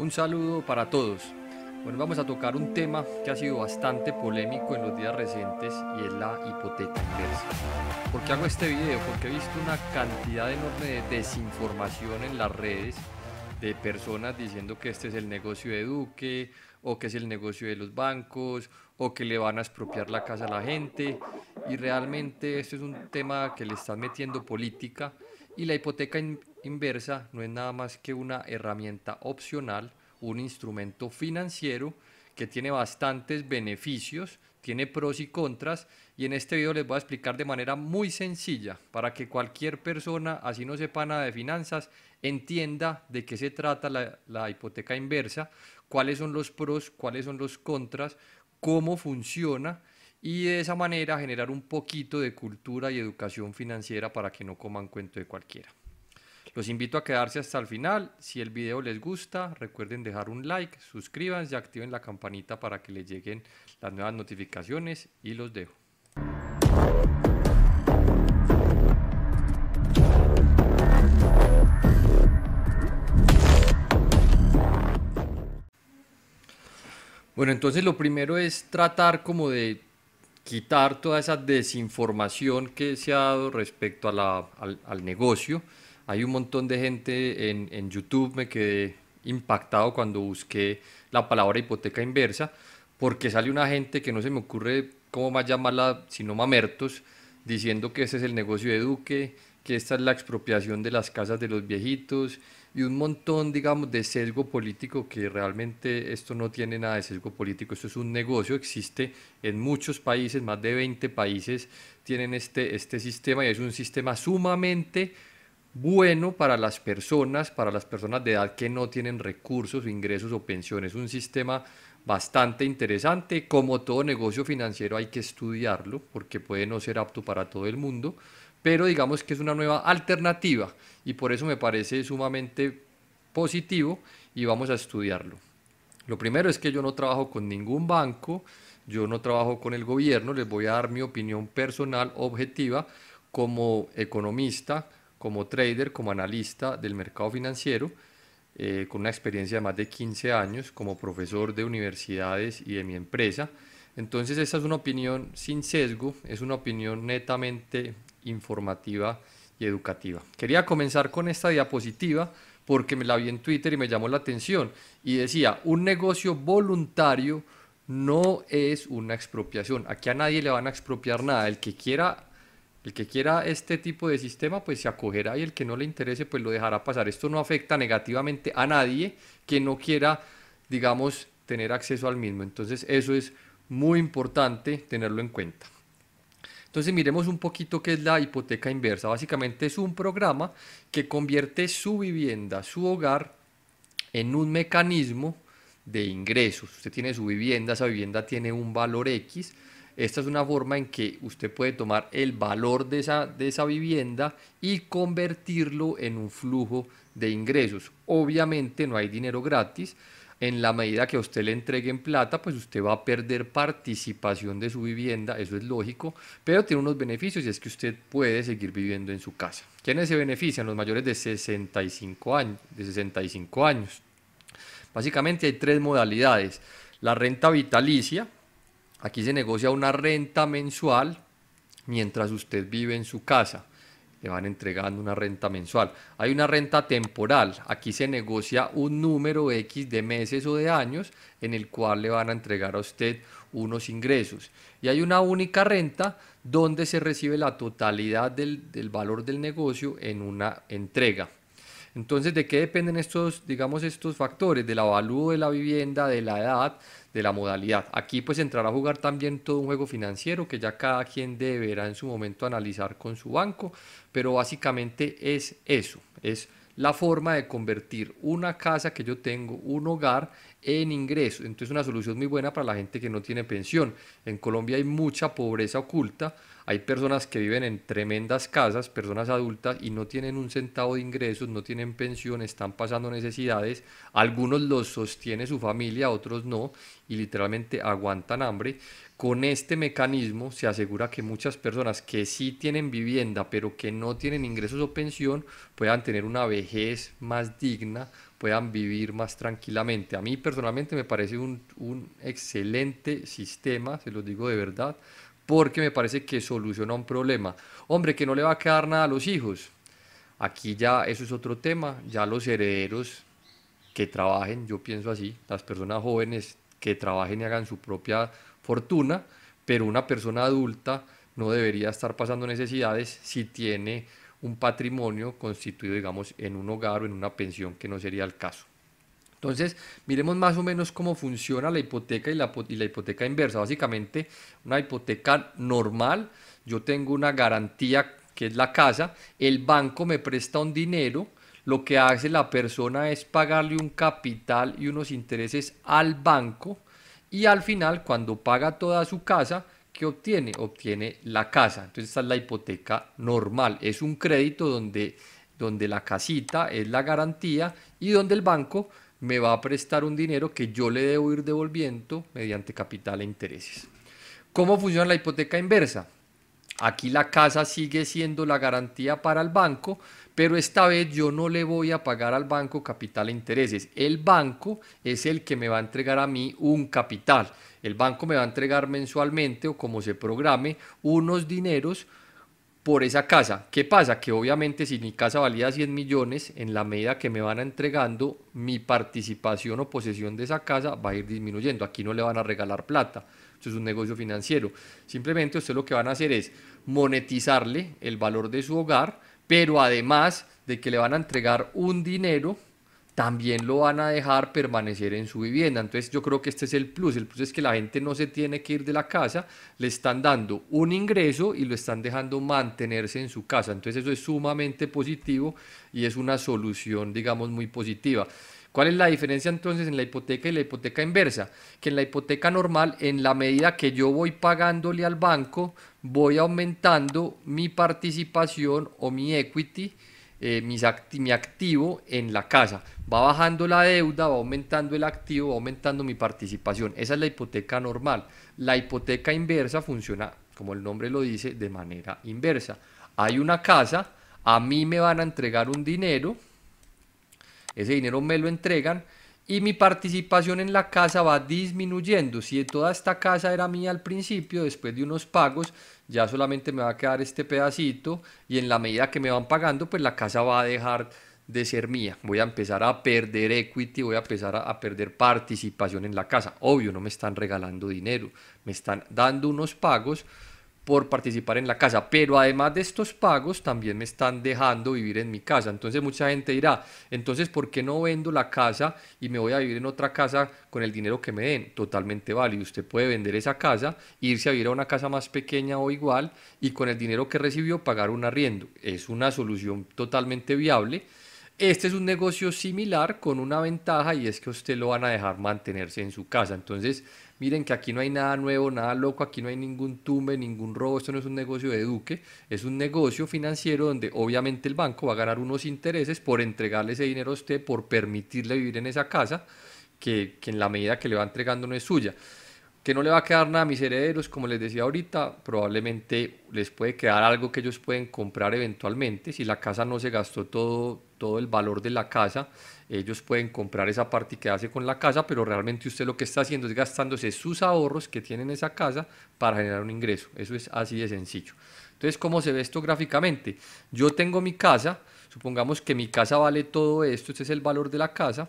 Un saludo para todos. Bueno, vamos a tocar un tema que ha sido bastante polémico en los días recientes y es la hipoteca inversa. ¿Por qué hago este video? Porque he visto una cantidad enorme de desinformación en las redes de personas diciendo que este es el negocio de Duque o que es el negocio de los bancos o que le van a expropiar la casa a la gente y realmente esto es un tema que le están metiendo política y la hipoteca inversa no es nada más que una herramienta opcional, un instrumento financiero que tiene bastantes beneficios, tiene pros y contras y en este video les voy a explicar de manera muy sencilla para que cualquier persona, así no sepa nada de finanzas, entienda de qué se trata la, la hipoteca inversa, cuáles son los pros, cuáles son los contras, cómo funciona y de esa manera generar un poquito de cultura y educación financiera para que no coman cuento de cualquiera. Los invito a quedarse hasta el final. Si el video les gusta, recuerden dejar un like, suscríbanse activen la campanita para que les lleguen las nuevas notificaciones y los dejo. Bueno, entonces lo primero es tratar como de quitar toda esa desinformación que se ha dado respecto al, negocio. Hay un montón de gente en, en, YouTube, me quedé impactado cuando busqué la palabra hipoteca inversa, porque sale una gente que no se me ocurre cómo más llamarla, sino mamertos, diciendo que ese es el negocio de Duque, que esta es la expropiación de las casas de los viejitos y un montón, digamos, de sesgo político que realmente esto no tiene nada de sesgo político, esto es un negocio, existe en muchos países, más de 20 países tienen este, este sistema y es un sistema sumamente bueno para las personas, para las personas de edad que no tienen recursos, ingresos o pensiones, un sistema bastante interesante, como todo negocio financiero hay que estudiarlo porque puede no ser apto para todo el mundo, pero digamos que es una nueva alternativa y por eso me parece sumamente positivo y vamos a estudiarlo. Lo primero es que yo no trabajo con ningún banco, yo no trabajo con el gobierno, les voy a dar mi opinión personal objetiva como economista, como trader, como analista del mercado financiero, eh, con una experiencia de más de 15 años como profesor de universidades y de mi empresa. Entonces esta es una opinión sin sesgo, es una opinión netamente informativa y educativa. Quería comenzar con esta diapositiva porque me la vi en Twitter y me llamó la atención y decía, un negocio voluntario no es una expropiación. Aquí a nadie le van a expropiar nada. El que quiera el que quiera este tipo de sistema pues se acogerá y el que no le interese pues lo dejará pasar. Esto no afecta negativamente a nadie que no quiera, digamos, tener acceso al mismo. Entonces eso es muy importante tenerlo en cuenta. Entonces miremos un poquito qué es la hipoteca inversa. Básicamente es un programa que convierte su vivienda, su hogar, en un mecanismo de ingresos. Usted tiene su vivienda, esa vivienda tiene un valor X. Esta es una forma en que usted puede tomar el valor de esa, de esa vivienda y convertirlo en un flujo de ingresos. Obviamente no hay dinero gratis, en la medida que a usted le entreguen plata, pues usted va a perder participación de su vivienda, eso es lógico, pero tiene unos beneficios y es que usted puede seguir viviendo en su casa. ¿Quiénes se benefician? Los mayores de 65 años. De 65 años. Básicamente hay tres modalidades. La renta vitalicia, aquí se negocia una renta mensual mientras usted vive en su casa le van entregando una renta mensual. Hay una renta temporal, aquí se negocia un número X de meses o de años en el cual le van a entregar a usted unos ingresos. Y hay una única renta donde se recibe la totalidad del, valor del negocio en una entrega. Entonces, ¿de qué dependen estos, digamos, estos factores? Del avalúo de la vivienda, de la edad, de la modalidad. Aquí pues entrará a jugar también todo un juego financiero que ya cada quien deberá en su momento analizar con su banco, pero básicamente es eso, es la forma de convertir una casa que yo tengo, un hogar, en ingreso. Entonces una solución muy buena para la gente que no tiene pensión. En Colombia hay mucha pobreza oculta, Hay personas que viven en tremendas casas, personas adultas, y no tienen un centavo de ingresos, no tienen pensión, están pasando necesidades. Algunos los sostiene su familia, otros no, y literalmente aguantan hambre. Con este mecanismo se asegura que muchas personas que sí tienen vivienda, pero que no tienen ingresos o pensión, puedan tener una vejez más digna, puedan vivir más tranquilamente. A mí personalmente me parece un, un excelente sistema, se los digo de verdad porque me parece que soluciona un problema. Hombre, que no le va a quedar nada a los hijos. Aquí ya eso es otro tema, ya los herederos que trabajen, yo pienso así, las personas jóvenes que trabajen y hagan su propia fortuna, pero una persona adulta no debería estar pasando necesidades si tiene un patrimonio constituido, digamos, en un hogar o en una pensión, que no sería el caso. Entonces, miremos más o menos cómo funciona la hipoteca y la, hipoteca inversa. Básicamente, una hipoteca normal, yo tengo una garantía que es la casa, el banco me presta un dinero, lo que hace la persona es pagarle un capital y unos intereses al banco y al final, cuando paga toda su casa, ¿qué obtiene? Obtiene la casa. Entonces, esta es la hipoteca normal. Es un crédito donde, donde la casita es la garantía y donde el banco me va a prestar un dinero que yo le debo ir devolviendo mediante capital e intereses. ¿Cómo funciona la hipoteca inversa? Aquí la casa sigue siendo la garantía para el banco, pero esta vez yo no le voy a pagar al banco capital e intereses. El banco es el que me va a entregar a mí un capital. El banco me va a entregar mensualmente o como se programe unos dineros por esa casa. ¿Qué pasa? Que obviamente si mi casa valía 100 millones, en la medida que me van entregando, mi participación o posesión de esa casa va a ir disminuyendo. Aquí no le van a regalar plata. Eso es un negocio financiero. Simplemente usted lo que van a hacer es monetizarle el valor de su hogar, pero además de que le van a entregar un dinero también lo van a dejar permanecer en su vivienda. Entonces yo creo que este es el plus. El plus es que la gente no se tiene que ir de la casa, le están dando un ingreso y lo están dejando mantenerse en su casa. Entonces eso es sumamente positivo y es una solución, digamos, muy positiva. ¿Cuál es la diferencia entonces en la hipoteca y la hipoteca inversa? Que en la hipoteca normal, en la medida que yo voy pagándole al banco, voy aumentando mi participación o mi equity eh, mi activo en la casa. Va bajando la deuda, va aumentando el activo, va aumentando mi participación. Esa es la hipoteca normal. La hipoteca inversa funciona, como el nombre lo dice, de manera inversa. Hay una casa, a mí me van a entregar un dinero, ese dinero me lo entregan y mi participación en la casa va disminuyendo. Si toda esta casa era mía al principio, después de unos pagos, ya solamente me va a quedar este pedacito y en la medida que me van pagando, pues la casa va a dejar de ser mía. Voy a empezar a perder equity, voy a empezar a, perder participación en la casa. Obvio, no me están regalando dinero, me están dando unos pagos por participar en la casa, pero además de estos pagos también me están dejando vivir en mi casa. Entonces mucha gente dirá, entonces ¿por qué no vendo la casa y me voy a vivir en otra casa con el dinero que me den? Totalmente válido. Usted puede vender esa casa, irse a vivir a una casa más pequeña o igual y con el dinero que recibió pagar un arriendo. Es una solución totalmente viable. Este es un negocio similar con una ventaja y es que usted lo van a dejar mantenerse en su casa. Entonces, miren que aquí no hay nada nuevo, nada loco, aquí no hay ningún tumbe, ningún robo, esto no es un negocio de Duque, es un negocio financiero donde obviamente el banco va a ganar unos intereses por entregarle ese dinero a usted, por permitirle vivir en esa casa, que, que en la medida que le va entregando no es suya que no le va a quedar nada a mis herederos, como les decía ahorita, probablemente les puede quedar algo que ellos pueden comprar eventualmente. Si la casa no se gastó todo, todo el valor de la casa, ellos pueden comprar esa parte y quedarse con la casa, pero realmente usted lo que está haciendo es gastándose sus ahorros que tiene en esa casa para generar un ingreso. Eso es así de sencillo. Entonces, ¿cómo se ve esto gráficamente? Yo tengo mi casa, supongamos que mi casa vale todo esto, este es el valor de la casa,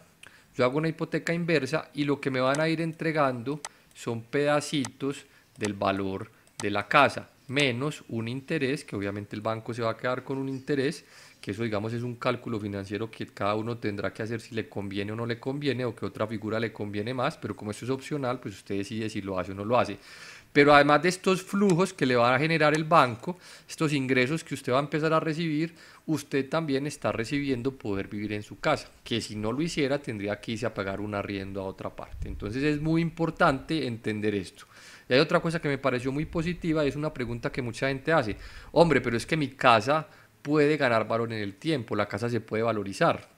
yo hago una hipoteca inversa y lo que me van a ir entregando son pedacitos del valor de la casa, menos un interés, que obviamente el banco se va a quedar con un interés, que eso digamos es un cálculo financiero que cada uno tendrá que hacer si le conviene o no le conviene, o que otra figura le conviene más, pero como esto es opcional, pues usted decide si lo hace o no lo hace. Pero además de estos flujos que le va a generar el banco, estos ingresos que usted va a empezar a recibir, usted también está recibiendo poder vivir en su casa, que si no lo hiciera tendría que irse a pagar un arriendo a otra parte. Entonces es muy importante entender esto. Y hay otra cosa que me pareció muy positiva, es una pregunta que mucha gente hace. Hombre, pero es que mi casa puede ganar valor en el tiempo, la casa se puede valorizar.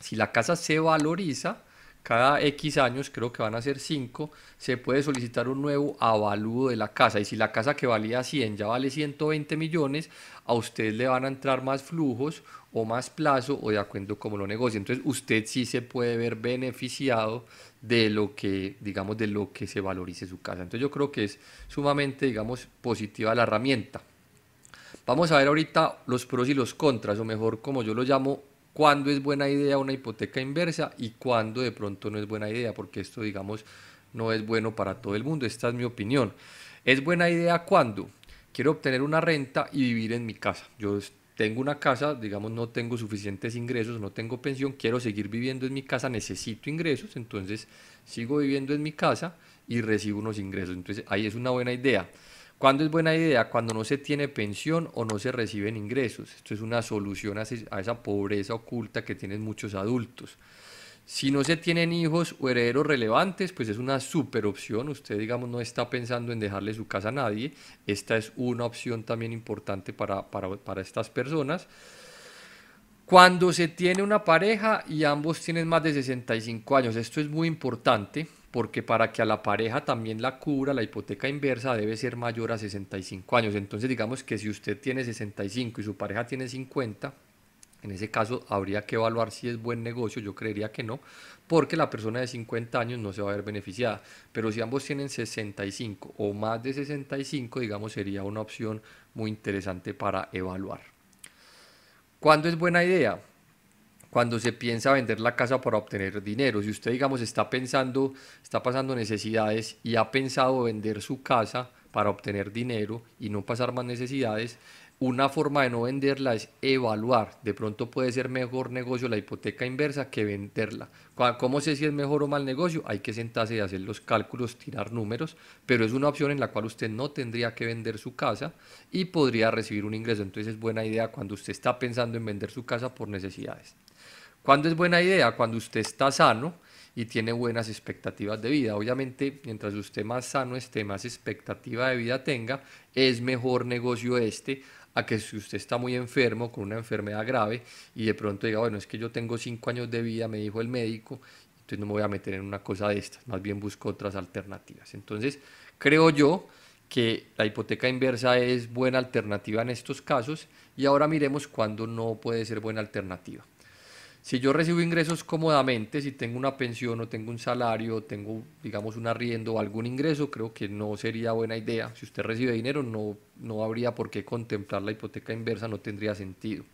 Si la casa se valoriza, cada X años, creo que van a ser 5, se puede solicitar un nuevo avalúo de la casa. Y si la casa que valía 100 ya vale 120 millones, a usted le van a entrar más flujos o más plazo o de acuerdo como lo negocie. Entonces usted sí se puede ver beneficiado de lo que, digamos, de lo que se valorice su casa. Entonces yo creo que es sumamente, digamos, positiva la herramienta. Vamos a ver ahorita los pros y los contras, o mejor como yo lo llamo, cuándo es buena idea una hipoteca inversa y cuándo de pronto no es buena idea, porque esto, digamos, no es bueno para todo el mundo. Esta es mi opinión. Es buena idea cuando quiero obtener una renta y vivir en mi casa. Yo tengo una casa, digamos, no tengo suficientes ingresos, no tengo pensión, quiero seguir viviendo en mi casa, necesito ingresos, entonces sigo viviendo en mi casa y recibo unos ingresos. Entonces ahí es una buena idea. ¿Cuándo es buena idea? Cuando no se tiene pensión o no se reciben ingresos. Esto es una solución a esa pobreza oculta que tienen muchos adultos. Si no se tienen hijos o herederos relevantes, pues es una super opción. Usted, digamos, no está pensando en dejarle su casa a nadie. Esta es una opción también importante para, para, para estas personas. Cuando se tiene una pareja y ambos tienen más de 65 años, esto es muy importante porque para que a la pareja también la cubra la hipoteca inversa debe ser mayor a 65 años. Entonces digamos que si usted tiene 65 y su pareja tiene 50, en ese caso habría que evaluar si es buen negocio, yo creería que no, porque la persona de 50 años no se va a ver beneficiada. Pero si ambos tienen 65 o más de 65, digamos, sería una opción muy interesante para evaluar. ¿Cuándo es buena idea? Cuando se piensa vender la casa para obtener dinero. Si usted, digamos, está pensando, está pasando necesidades y ha pensado vender su casa para obtener dinero y no pasar más necesidades, una forma de no venderla es evaluar. De pronto puede ser mejor negocio la hipoteca inversa que venderla. ¿Cómo sé si es mejor o mal negocio? Hay que sentarse y hacer los cálculos, tirar números, pero es una opción en la cual usted no tendría que vender su casa y podría recibir un ingreso. Entonces es buena idea cuando usted está pensando en vender su casa por necesidades. ¿Cuándo es buena idea? Cuando usted está sano y tiene buenas expectativas de vida. Obviamente, mientras usted más sano esté, más expectativa de vida tenga, es mejor negocio este a que si usted está muy enfermo, con una enfermedad grave, y de pronto diga, bueno, es que yo tengo cinco años de vida, me dijo el médico, entonces no me voy a meter en una cosa de estas, más bien busco otras alternativas. Entonces, creo yo que la hipoteca inversa es buena alternativa en estos casos, y ahora miremos cuándo no puede ser buena alternativa. Si yo recibo ingresos cómodamente, si tengo una pensión o tengo un salario, tengo, digamos, un arriendo o algún ingreso, creo que no sería buena idea. Si usted recibe dinero, no, no habría por qué contemplar la hipoteca inversa, no tendría sentido.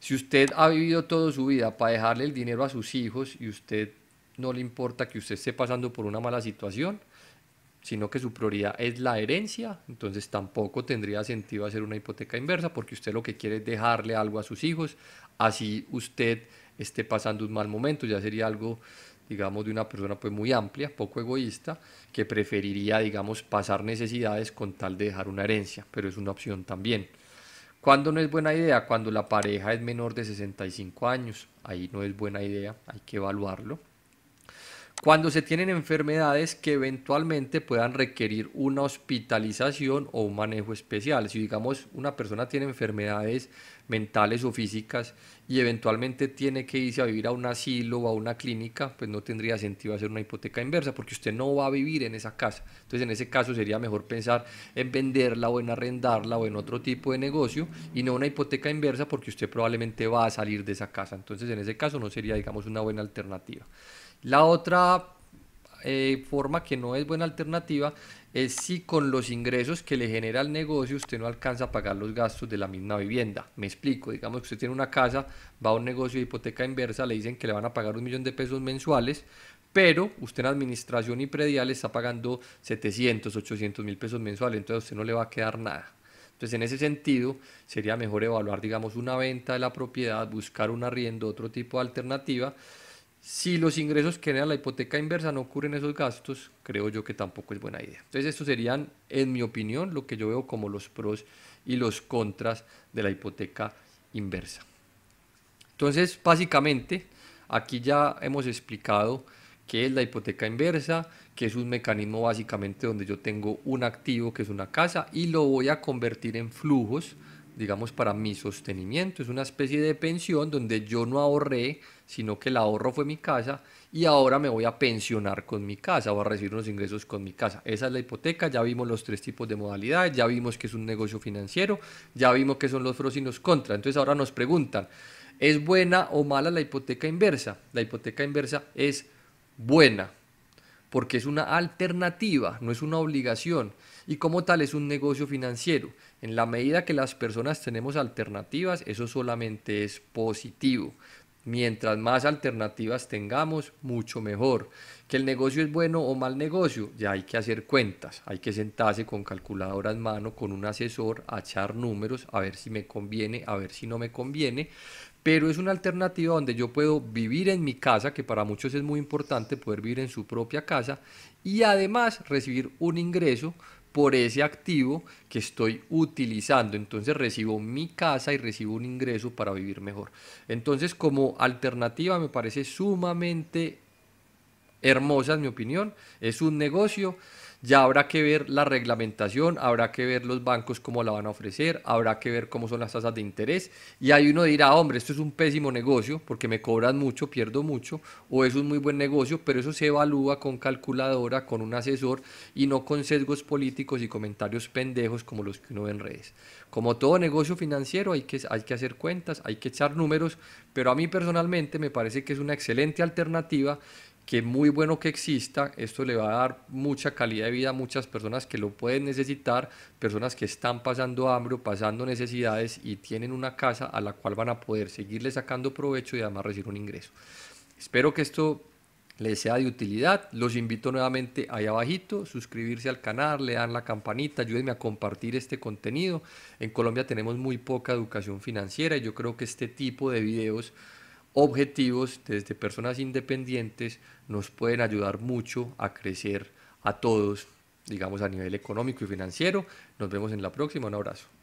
Si usted ha vivido toda su vida para dejarle el dinero a sus hijos y usted no le importa que usted esté pasando por una mala situación, sino que su prioridad es la herencia, entonces tampoco tendría sentido hacer una hipoteca inversa porque usted lo que quiere es dejarle algo a sus hijos, así usted esté pasando un mal momento, ya sería algo, digamos, de una persona pues muy amplia, poco egoísta, que preferiría, digamos, pasar necesidades con tal de dejar una herencia, pero es una opción también. ¿Cuándo no es buena idea? Cuando la pareja es menor de 65 años, ahí no es buena idea, hay que evaluarlo. Cuando se tienen enfermedades que eventualmente puedan requerir una hospitalización o un manejo especial. Si digamos una persona tiene enfermedades mentales o físicas y eventualmente tiene que irse a vivir a un asilo o a una clínica, pues no tendría sentido hacer una hipoteca inversa porque usted no va a vivir en esa casa. Entonces en ese caso sería mejor pensar en venderla o en arrendarla o en otro tipo de negocio y no una hipoteca inversa porque usted probablemente va a salir de esa casa. Entonces en ese caso no sería digamos una buena alternativa. La otra eh, forma que no es buena alternativa es si con los ingresos que le genera el negocio usted no alcanza a pagar los gastos de la misma vivienda. Me explico, digamos que usted tiene una casa, va a un negocio de hipoteca inversa, le dicen que le van a pagar un millón de pesos mensuales, pero usted en administración y predial está pagando 700, 800 mil pesos mensuales, entonces a usted no le va a quedar nada. Entonces, en ese sentido, sería mejor evaluar, digamos, una venta de la propiedad, buscar un arriendo, otro tipo de alternativa, si los ingresos que genera la hipoteca inversa no cubren esos gastos, creo yo que tampoco es buena idea. Entonces, estos serían, en mi opinión, lo que yo veo como los pros y los contras de la hipoteca inversa. Entonces, básicamente, aquí ya hemos explicado qué es la hipoteca inversa, que es un mecanismo básicamente donde yo tengo un activo que es una casa y lo voy a convertir en flujos, digamos, para mi sostenimiento. Es una especie de pensión donde yo no ahorré, sino que el ahorro fue mi casa y ahora me voy a pensionar con mi casa, voy a recibir unos ingresos con mi casa. Esa es la hipoteca, ya vimos los tres tipos de modalidades, ya vimos que es un negocio financiero, ya vimos que son los pros y los contras. Entonces ahora nos preguntan, ¿es buena o mala la hipoteca inversa? La hipoteca inversa es buena porque es una alternativa, no es una obligación y como tal es un negocio financiero. En la medida que las personas tenemos alternativas, eso solamente es positivo. Mientras más alternativas tengamos, mucho mejor. Que el negocio es bueno o mal negocio, ya hay que hacer cuentas, hay que sentarse con calculadora en mano, con un asesor, a echar números, a ver si me conviene, a ver si no me conviene. Pero es una alternativa donde yo puedo vivir en mi casa, que para muchos es muy importante poder vivir en su propia casa, y además recibir un ingreso por ese activo que estoy utilizando. Entonces recibo mi casa y recibo un ingreso para vivir mejor. Entonces como alternativa me parece sumamente hermosa en mi opinión. Es un negocio ya habrá que ver la reglamentación, habrá que ver los bancos cómo la van a ofrecer, habrá que ver cómo son las tasas de interés. Y ahí uno dirá, hombre, esto es un pésimo negocio porque me cobran mucho, pierdo mucho, o es un muy buen negocio, pero eso se evalúa con calculadora, con un asesor y no con sesgos políticos y comentarios pendejos como los que uno ve en redes. Como todo negocio financiero hay que, hay que hacer cuentas, hay que echar números, pero a mí personalmente me parece que es una excelente alternativa que muy bueno que exista, esto le va a dar mucha calidad de vida a muchas personas que lo pueden necesitar, personas que están pasando hambre o pasando necesidades y tienen una casa a la cual van a poder seguirle sacando provecho y además recibir un ingreso. Espero que esto les sea de utilidad. Los invito nuevamente ahí abajito, suscribirse al canal, le dan la campanita, ayúdenme a compartir este contenido. En Colombia tenemos muy poca educación financiera y yo creo que este tipo de videos objetivos desde personas independientes nos pueden ayudar mucho a crecer a todos, digamos a nivel económico y financiero. Nos vemos en la próxima, un abrazo.